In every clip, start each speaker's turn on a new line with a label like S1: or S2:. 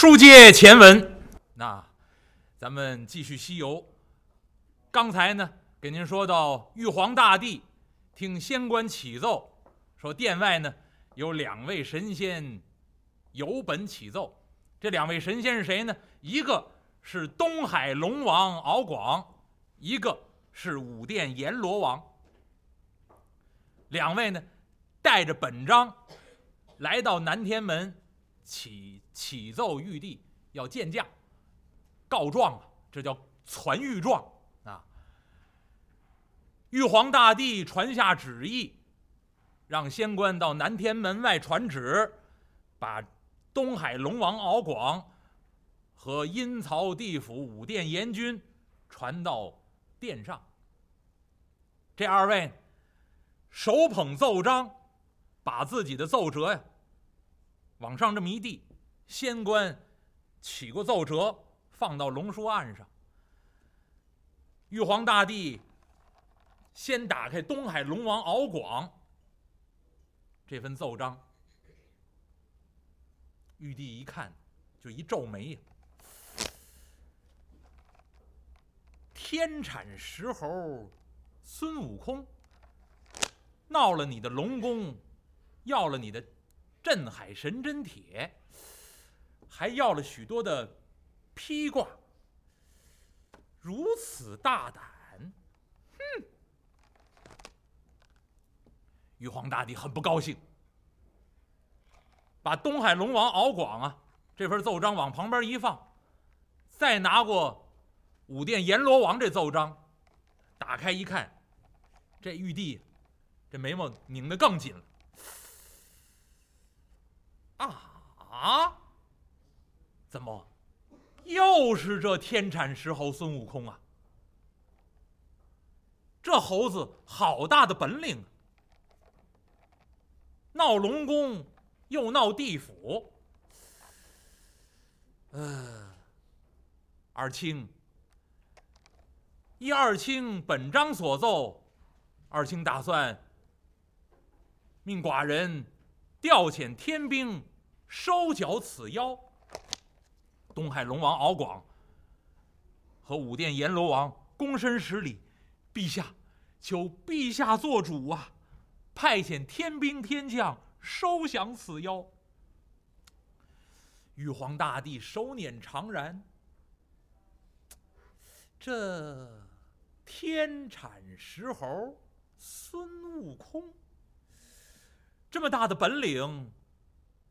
S1: 书接前文，那咱们继续西游。刚才呢，给您说到玉皇大帝听仙官启奏，说殿外呢有两位神仙有本启奏。这两位神仙是谁呢？一个是东海龙王敖广，一个是五殿阎罗王。两位呢带着本章来到南天门。启启奏玉帝要见驾，告状啊，这叫传御状啊。玉皇大帝传下旨意，让仙官到南天门外传旨，把东海龙王敖广和阴曹地府五殿阎君传到殿上。这二位手捧奏章，把自己的奏折呀。往上这么一递，仙官起过奏折，放到龙书案上。玉皇大帝先打开东海龙王敖广这份奏章，玉帝一看，就一皱眉呀：“天产石猴孙悟空闹了你的龙宫，要了你的。”镇海神针帖，还要了许多的披挂，如此大胆，哼！玉皇大帝很不高兴，把东海龙王敖广啊这份奏章往旁边一放，再拿过五殿阎罗王这奏章，打开一看，这玉帝这眉毛拧得更紧了。啊啊！怎么又是这天产石猴孙悟空啊？这猴子好大的本领啊！闹龙宫又闹地府。呃，二卿，依二卿本章所奏，二卿打算命寡人调遣天兵。收缴此妖，东海龙王敖广和五殿阎罗王躬身施礼，陛下，求陛下做主啊！派遣天兵天将收降此妖。玉皇大帝手捻长髯，这天产石猴孙悟空，这么大的本领。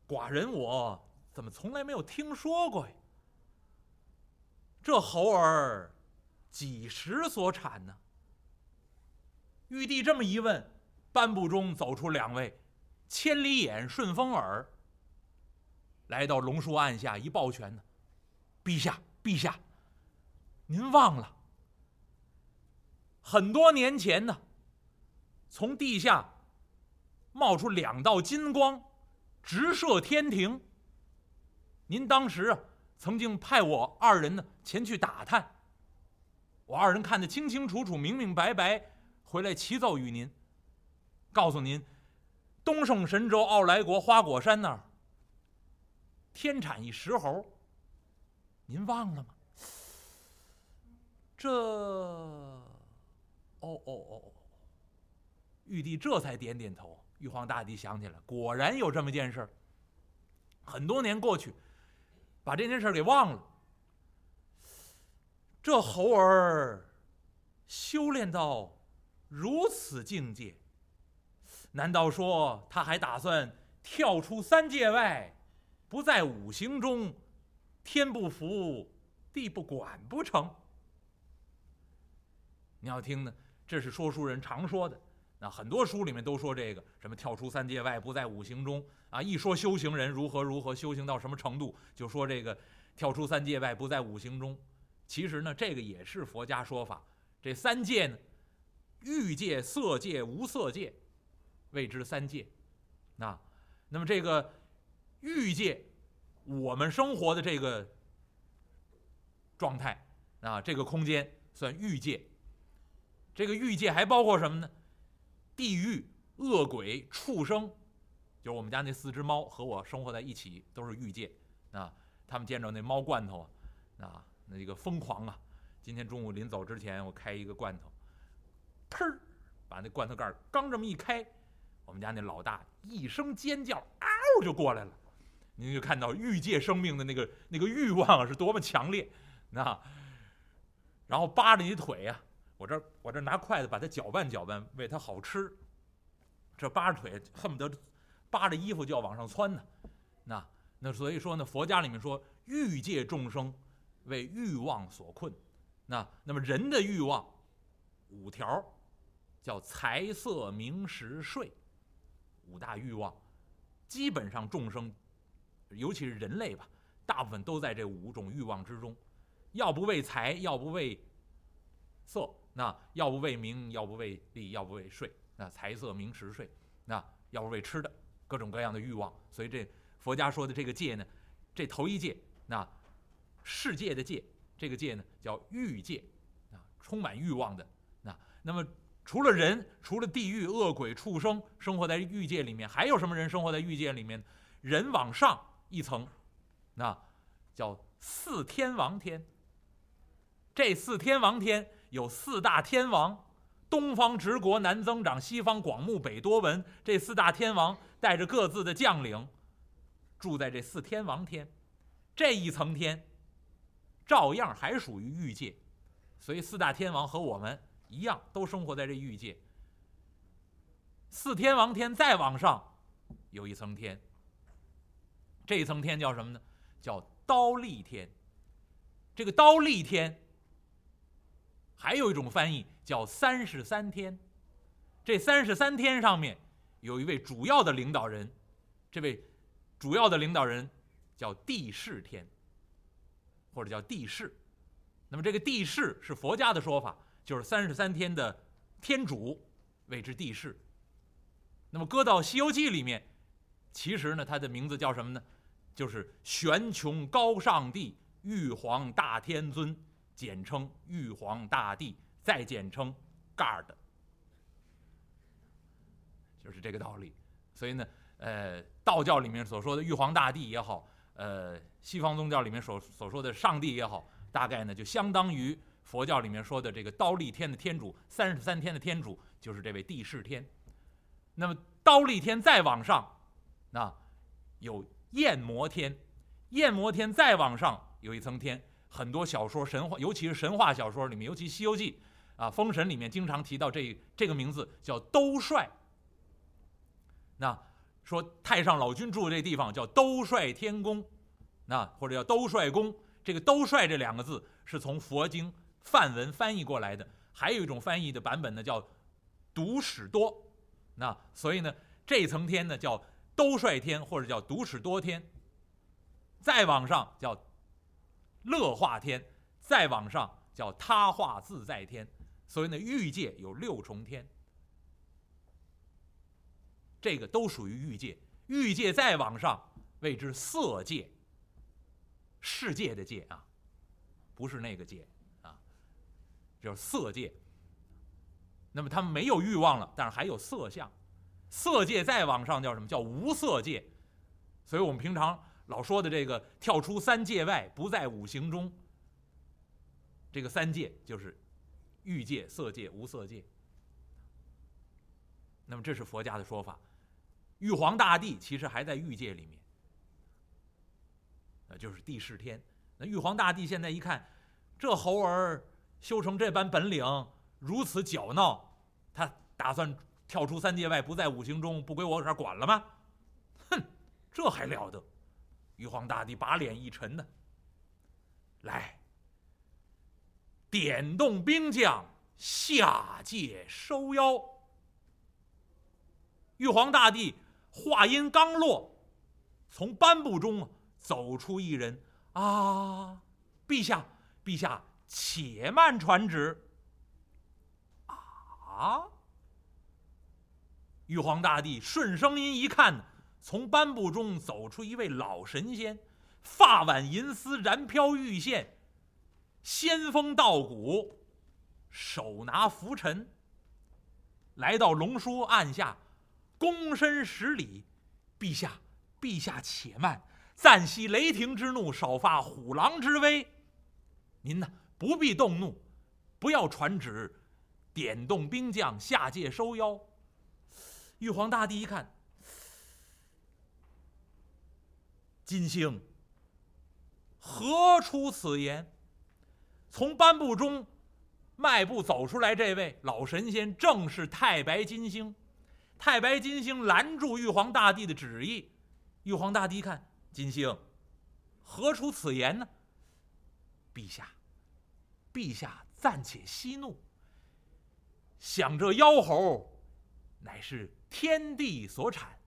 S1: 寡人我怎么从来没有听说过呀？这猴儿几时所产呢？玉帝这么一问，颁布中走出两位千里眼、顺风耳，来到龙树案下一抱拳呢：“陛下，陛下，您忘了很多年前呢，从地下冒出两道金光。”直射天庭。您当时啊，曾经派我二人呢前去打探。我二人看得清清楚楚、明明白白，回来齐奏于您，告诉您，东胜神州傲来国花果山那儿天产一石猴。您忘了吗？这，哦哦哦，玉帝这才点点头。玉皇大帝想起来，果然有这么件事儿。很多年过去，把这件事儿给忘了。这猴儿修炼到如此境界，难道说他还打算跳出三界外，不在五行中，天不服，地不管不成？你要听呢，这是说书人常说的。那很多书里面都说这个什么跳出三界外，不在五行中啊！一说修行人如何如何修行到什么程度，就说这个跳出三界外，不在五行中。其实呢，这个也是佛家说法。这三界呢，欲界、色界、无色界，谓之三界。那那么这个欲界，我们生活的这个状态啊，这个空间算欲界。这个欲界还包括什么呢？地狱、恶鬼、畜生，就是我们家那四只猫和我生活在一起，都是欲界啊。他们见着那猫罐头啊，啊，那个疯狂啊！今天中午临走之前，我开一个罐头，砰，把那罐头盖刚这么一开，我们家那老大一声尖叫，嗷就过来了。您就看到欲界生命的那个那个欲望是多么强烈，那，然后扒着你腿呀，我这我这拿筷子把它搅拌搅拌，为它好吃。这扒着腿，恨不得扒着衣服就要往上窜呢。那那所以说呢，佛家里面说，欲界众生为欲望所困。那那么人的欲望五条，叫财色名食睡，五大欲望，基本上众生，尤其是人类吧，大部分都在这五种欲望之中，要不为财，要不为色，那要不为名，要不为利，要不为睡。那财色名食睡，那要不为吃的，各种各样的欲望。所以这佛家说的这个戒呢，这头一戒，那世界的戒，这个戒呢叫欲戒，啊，充满欲望的。那那么除了人，除了地狱恶鬼畜生生活在欲界里面，还有什么人生活在欲界里面？人往上一层，那叫四天王天。这四天王天有四大天王。东方直国，南增长，西方广目，北多闻。这四大天王带着各自的将领，住在这四天王天这一层天，照样还属于欲界。所以四大天王和我们一样，都生活在这欲界。四天王天再往上有一层天，这一层天叫什么呢？叫刀立天。这个刀立天。还有一种翻译叫三十三天，这三十三天上面有一位主要的领导人，这位主要的领导人叫帝释天，或者叫帝释。那么这个帝释是佛家的说法，就是三十三天的天主，谓之帝释。那么搁到《西游记》里面，其实呢，他的名字叫什么呢？就是玄穹高上帝，玉皇大天尊。简称玉皇大帝，再简称 God，就是这个道理。所以呢，呃，道教里面所说的玉皇大帝也好，呃，西方宗教里面所所说的上帝也好，大概呢就相当于佛教里面说的这个刀立天的天主，三十三天的天主就是这位帝释天。那么刀立天再往上，那有焰摩天，焰摩天再往上有一层天。很多小说神话，尤其是神话小说里面，尤其《西游记》啊，《封神》里面经常提到这这个名字叫兜率。那说太上老君住的这地方叫兜率天宫，那或者叫兜率宫。这个兜率这两个字是从佛经梵文翻译过来的，还有一种翻译的版本呢叫独使多。那所以呢，这层天呢叫兜率天，或者叫独使多天。再往上叫。乐化天，再往上叫他化自在天，所以呢，欲界有六重天，这个都属于欲界。欲界再往上谓之色界，世界的界啊，不是那个界啊，就是色界。那么他们没有欲望了，但是还有色相。色界再往上叫什么？叫无色界。所以我们平常。老说的这个跳出三界外，不在五行中。这个三界就是欲界、色界、无色界。那么这是佛家的说法。玉皇大帝其实还在欲界里面，那就是地释天。那玉皇大帝现在一看，这猴儿修成这般本领，如此搅闹，他打算跳出三界外，不在五行中，不归我这儿管了吗？哼，这还了得！玉皇大帝把脸一沉呢，来，点动兵将下界收妖。玉皇大帝话音刚落，从颁布中走出一人啊，陛下，陛下，且慢传旨。啊！玉皇大帝顺声音一看。从颁布中走出一位老神仙，发挽银丝，然飘玉线，仙风道骨，手拿拂尘，来到龙叔案下，躬身十礼：“陛下，陛下且慢，暂息雷霆之怒，少发虎狼之威。您呢，不必动怒，不要传旨，点动兵将下界收妖。玉皇大帝一看，金星何出此言？从颁布中迈步走出来，这位老神仙正是太白金星。太白金星拦住玉皇大帝的旨意。玉皇大帝一看，金星何出此言呢？陛下，陛下暂且息怒。想这妖猴，乃是天地所产，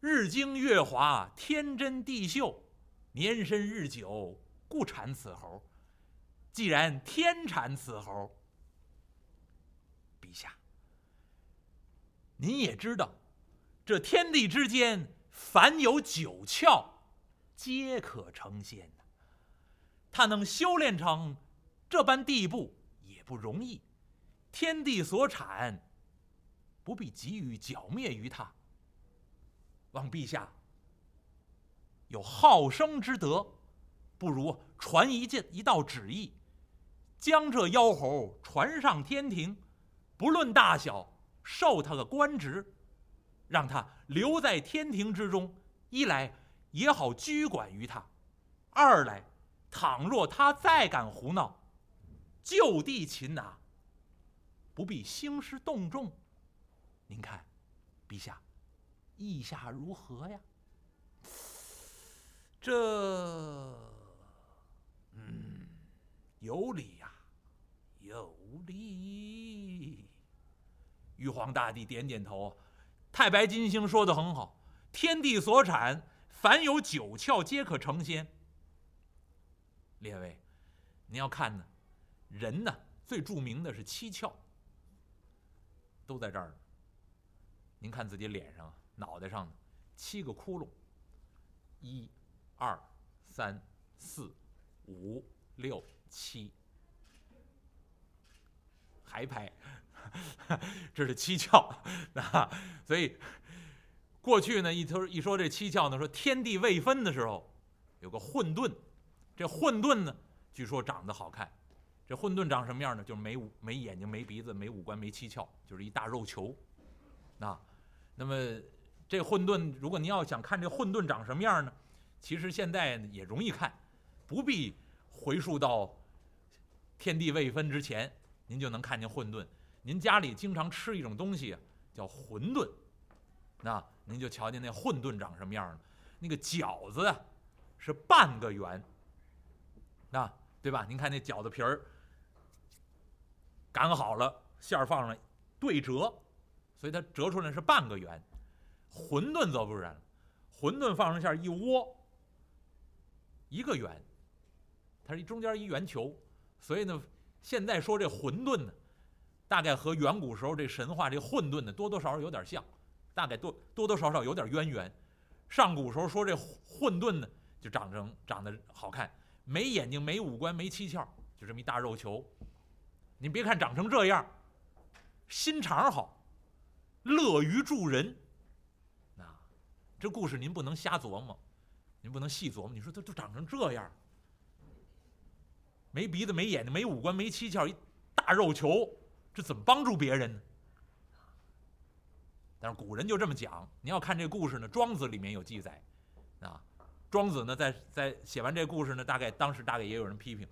S1: 日精月华，天真地秀，年深日久，故产此猴。既然天产此猴，陛下，您也知道，这天地之间，凡有九窍，皆可成仙他能修炼成这般地步，也不容易。天地所产，不必急于剿灭于他。望陛下有好生之德，不如传一件一道旨意。将这妖猴传上天庭，不论大小，授他个官职，让他留在天庭之中。一来也好拘管于他；二来，倘若他再敢胡闹，就地擒拿，不必兴师动众。您看，陛下意下如何呀？这，嗯，有理呀。有理。玉皇大帝点点头，太白金星说的很好，天地所产，凡有九窍，皆可成仙。列位，您要看呢，人呢最著名的是七窍，都在这儿呢。您看自己脸上、脑袋上七个窟窿，一、二、三、四、五、六、七。还拍，这是七窍啊！所以过去呢，一说一说这七窍呢，说天地未分的时候，有个混沌。这混沌呢，据说长得好看。这混沌长什么样呢？就是没五没眼睛、没鼻子、没五官、没七窍，就是一大肉球。啊，那么这混沌，如果您要想看这混沌长什么样呢？其实现在也容易看，不必回溯到天地未分之前。您就能看见混沌。您家里经常吃一种东西叫馄饨，那您就瞧见那混沌长什么样了。那个饺子，是半个圆，那对吧？您看那饺子皮儿擀好了，馅儿放上对折，所以它折出来是半个圆。馄饨则不然，馄饨放上馅儿一窝，一个圆，它是中间一圆球，所以呢。现在说这混沌呢，大概和远古时候这神话这混沌呢多多少少有点像，大概多多多少少有点渊源。上古时候说这混沌呢，就长成长得好看，没眼睛，没五官，没七窍，就这么一大肉球。你别看长成这样，心肠好，乐于助人。这故事您不能瞎琢磨，您不能细琢磨。你说它都长成这样。没鼻子，没眼睛，没五官，没七窍，一大肉球，这怎么帮助别人呢？但是古人就这么讲。你要看这故事呢，《庄子》里面有记载，啊，庄子呢在在写完这故事呢，大概当时大概也有人批评，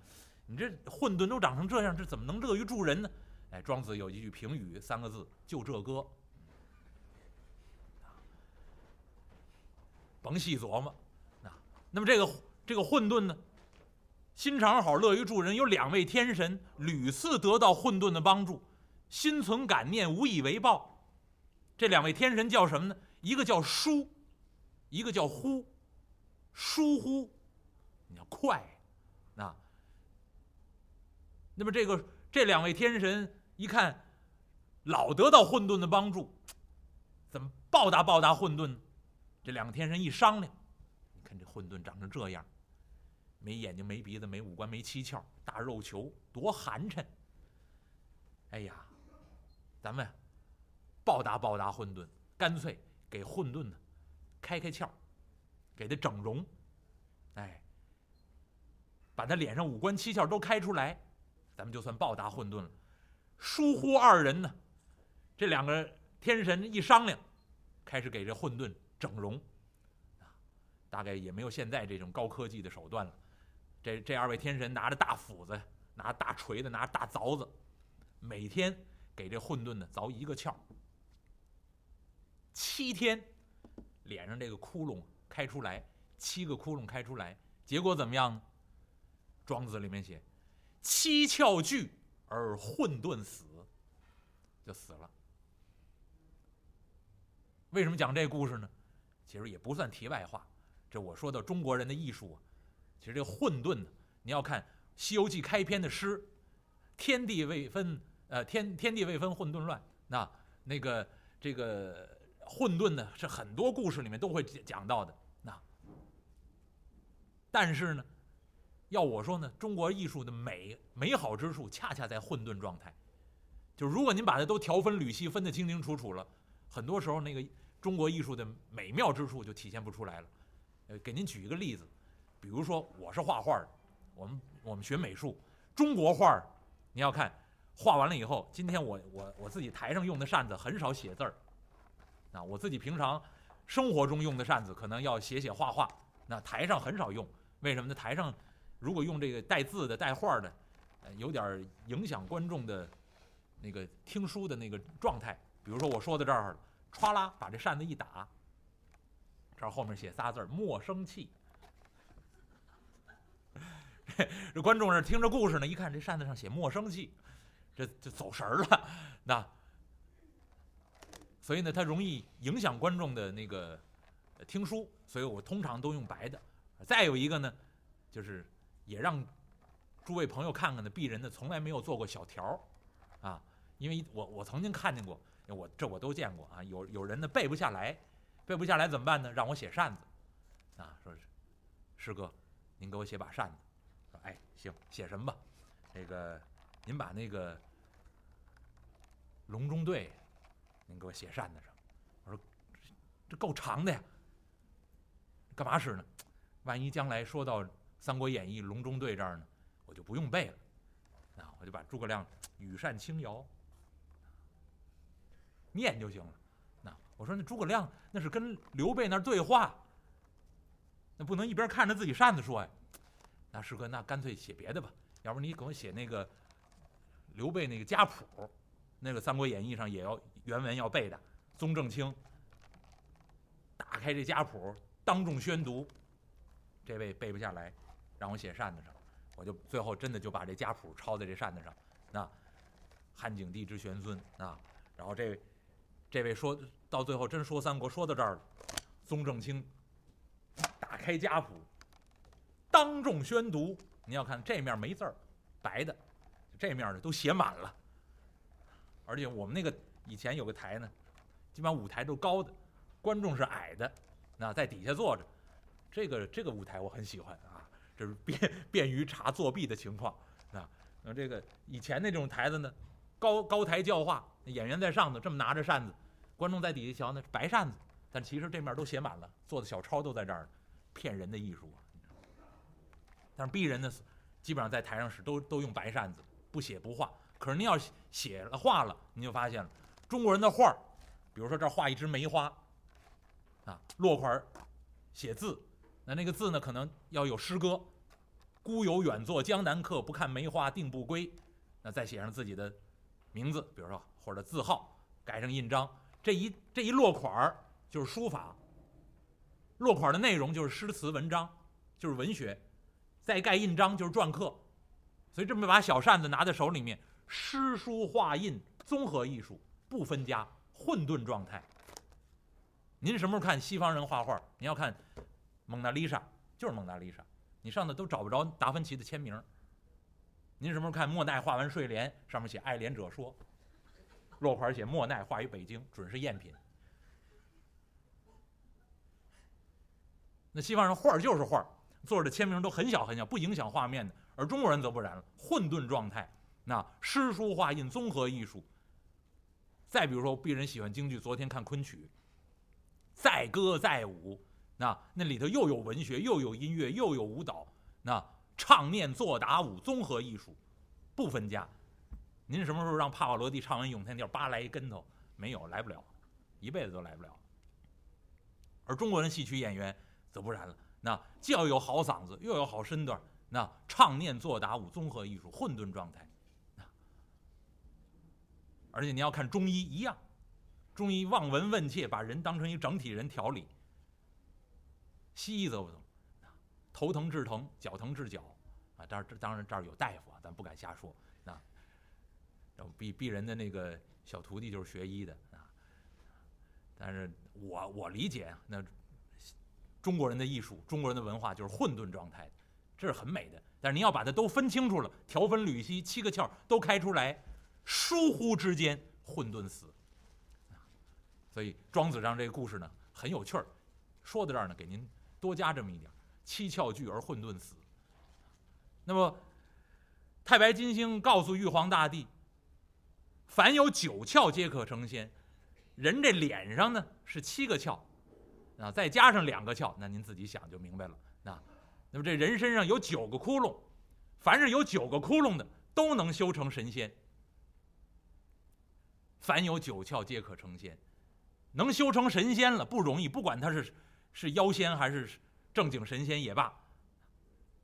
S1: 你这混沌都长成这样，这怎么能乐于助人呢？哎，庄子有一句评语，三个字，就这歌。甭细琢磨，啊，那么这个这个混沌呢？心肠好，乐于助人，有两位天神屡次得到混沌的帮助，心存感念，无以为报。这两位天神叫什么呢？一个叫疏，一个叫忽。疏忽，你要快，啊。那么这个这两位天神一看，老得到混沌的帮助，怎么报答报答混沌呢？这两个天神一商量，你看这混沌长成这样。没眼睛，没鼻子，没五官，没七窍，大肉球，多寒碜！哎呀，咱们报答报答混沌，干脆给混沌呢开开窍，给他整容，哎把他脸上五官七窍都开出来，咱们就算报答混沌了。疏忽二人呢，这两个天神一商量，开始给这混沌整容啊，大概也没有现在这种高科技的手段了。这这二位天神拿着大斧子，拿大锤子，拿大凿子，每天给这混沌呢凿一个窍。七天，脸上这个窟窿开出来，七个窟窿开出来，结果怎么样？庄子里面写：“七窍聚而混沌死，就死了。”为什么讲这故事呢？其实也不算题外话，这我说到中国人的艺术，其实这个混沌呢，你要看《西游记》开篇的诗：“天地未分，呃，天天地未分，混沌乱。”那那个这个。混沌呢，是很多故事里面都会讲到的。那，但是呢，要我说呢，中国艺术的美美好之处，恰恰在混沌状态。就如果您把它都条分缕析，分得清清楚楚了，很多时候那个中国艺术的美妙之处就体现不出来了。呃，给您举一个例子，比如说我是画画的，我们我们学美术，中国画儿，你要看画完了以后，今天我我我自己台上用的扇子很少写字儿。啊，我自己平常生活中用的扇子，可能要写写画画。那台上很少用，为什么呢？台上如果用这个带字的、带画的，呃，有点影响观众的那个听书的那个状态。比如说我说到这儿，歘啦，把这扇子一打，这后面写仨字儿“莫生气”。这观众这听着故事呢，一看这扇子上写“莫生气”，这就走神儿了。那。所以呢，它容易影响观众的那个听书，所以我通常都用白的。再有一个呢，就是也让诸位朋友看看呢，鄙人呢从来没有做过小条儿啊，因为我我曾经看见过，我这我都见过啊，有有人呢背不下来，背不下来怎么办呢？让我写扇子啊，说师哥，您给我写把扇子。说哎行，写什么吧？那个您把那个隆中对。您给我写扇子上，我说这够长的呀，干嘛使呢？万一将来说到《三国演义》隆中对这儿呢，我就不用背了，啊，我就把诸葛亮羽扇轻摇念就行了。那我说那诸葛亮那是跟刘备那对话，那不能一边看着自己扇子说呀。那师哥，那干脆写别的吧，要不你给我写那个刘备那个家谱，那个《三国演义》上也要。原文要背的，宗正清打开这家谱，当众宣读。这位背不下来，让我写扇子上，我就最后真的就把这家谱抄在这扇子上。那汉景帝之玄孙啊，然后这这位说到最后真说三国说到这儿了，宗正清打开家谱，当众宣读。你要看这面没字儿，白的，这面呢都写满了，而且我们那个。以前有个台呢，基本上舞台都高的，观众是矮的，那在底下坐着，这个这个舞台我很喜欢啊，这是 便便于查作弊的情况啊。那这个以前那种台子呢，高高台教化，演员在上头这么拿着扇子，观众在底下瞧呢，白扇子，但其实这面都写满了，做的小抄都在这儿，骗人的艺术啊。但是鄙人呢，基本上在台上是都都用白扇子，不写不画。可是您要写了画了，您就发现了。中国人的画，比如说这画一枝梅花，啊，落款写字，那那个字呢，可能要有诗歌，“孤有远作江南客，不看梅花定不归。”那再写上自己的名字，比如说或者字号，盖上印章，这一这一落款儿就是书法，落款的内容就是诗词文章，就是文学，再盖印章就是篆刻，所以这么把小扇子拿在手里面，诗书画印综合艺术。不分家，混沌状态。您什么时候看西方人画画？你要看蒙娜丽莎，就是蒙娜丽莎，你上头都找不着达芬奇的签名。您什么时候看莫奈画完睡莲，上面写“爱莲者说”，落款写莫奈画于北京，准是赝品。那西方人画就是画，作者的签名都很小很小，不影响画面的。而中国人则不然了，混沌状态，那诗书画印综合艺术。再比如说，鄙人喜欢京剧，昨天看昆曲，载歌载舞，那那里头又有文学，又有音乐，又有舞蹈，那唱念做打舞综合艺术，不分家。您什么时候让帕瓦罗蒂唱完咏叹调，叭来一跟头？没有，来不了，一辈子都来不了。而中国人戏曲演员则不然了，那既要有好嗓子，又有好身段，那唱念做打舞综合艺术，混沌状态。而且你要看中医一样，中医望闻问切，把人当成一整体人调理。西医则不同，头疼治疼，脚疼治脚，啊，当然这当然这儿有大夫啊，咱不敢瞎说。啊，鄙鄙人的那个小徒弟就是学医的啊，但是我我理解啊，那中国人的艺术，中国人的文化就是混沌状态，这是很美的。但是您要把它都分清楚了，条分缕析，七个窍都开出来。疏忽之间，混沌死。所以庄子让这个故事呢，很有趣儿。说到这儿呢，给您多加这么一点：七窍聚而混沌死。那么，太白金星告诉玉皇大帝，凡有九窍皆可成仙。人这脸上呢是七个窍，啊，再加上两个窍，那您自己想就明白了。那，那么这人身上有九个窟窿，凡是有九个窟窿的，都能修成神仙。凡有九窍皆可成仙，能修成神仙了不容易。不管他是是妖仙还是正经神仙也罢，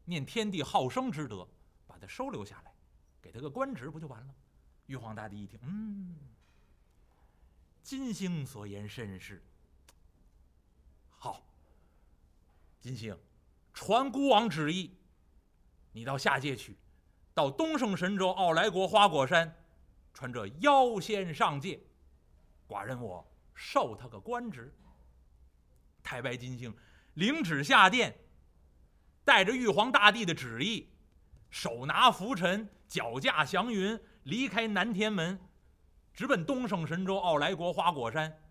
S1: 念天地好生之德，把他收留下来，给他个官职不就完了？玉皇大帝一听，嗯，金星所言甚是。好，金星，传孤王旨意，你到下界去，到东胜神州傲来国花果山。传这妖仙上界，寡人我授他个官职。太白金星领旨下殿，带着玉皇大帝的旨意，手拿拂尘，脚驾祥云，离开南天门，直奔东胜神州傲来国花果山。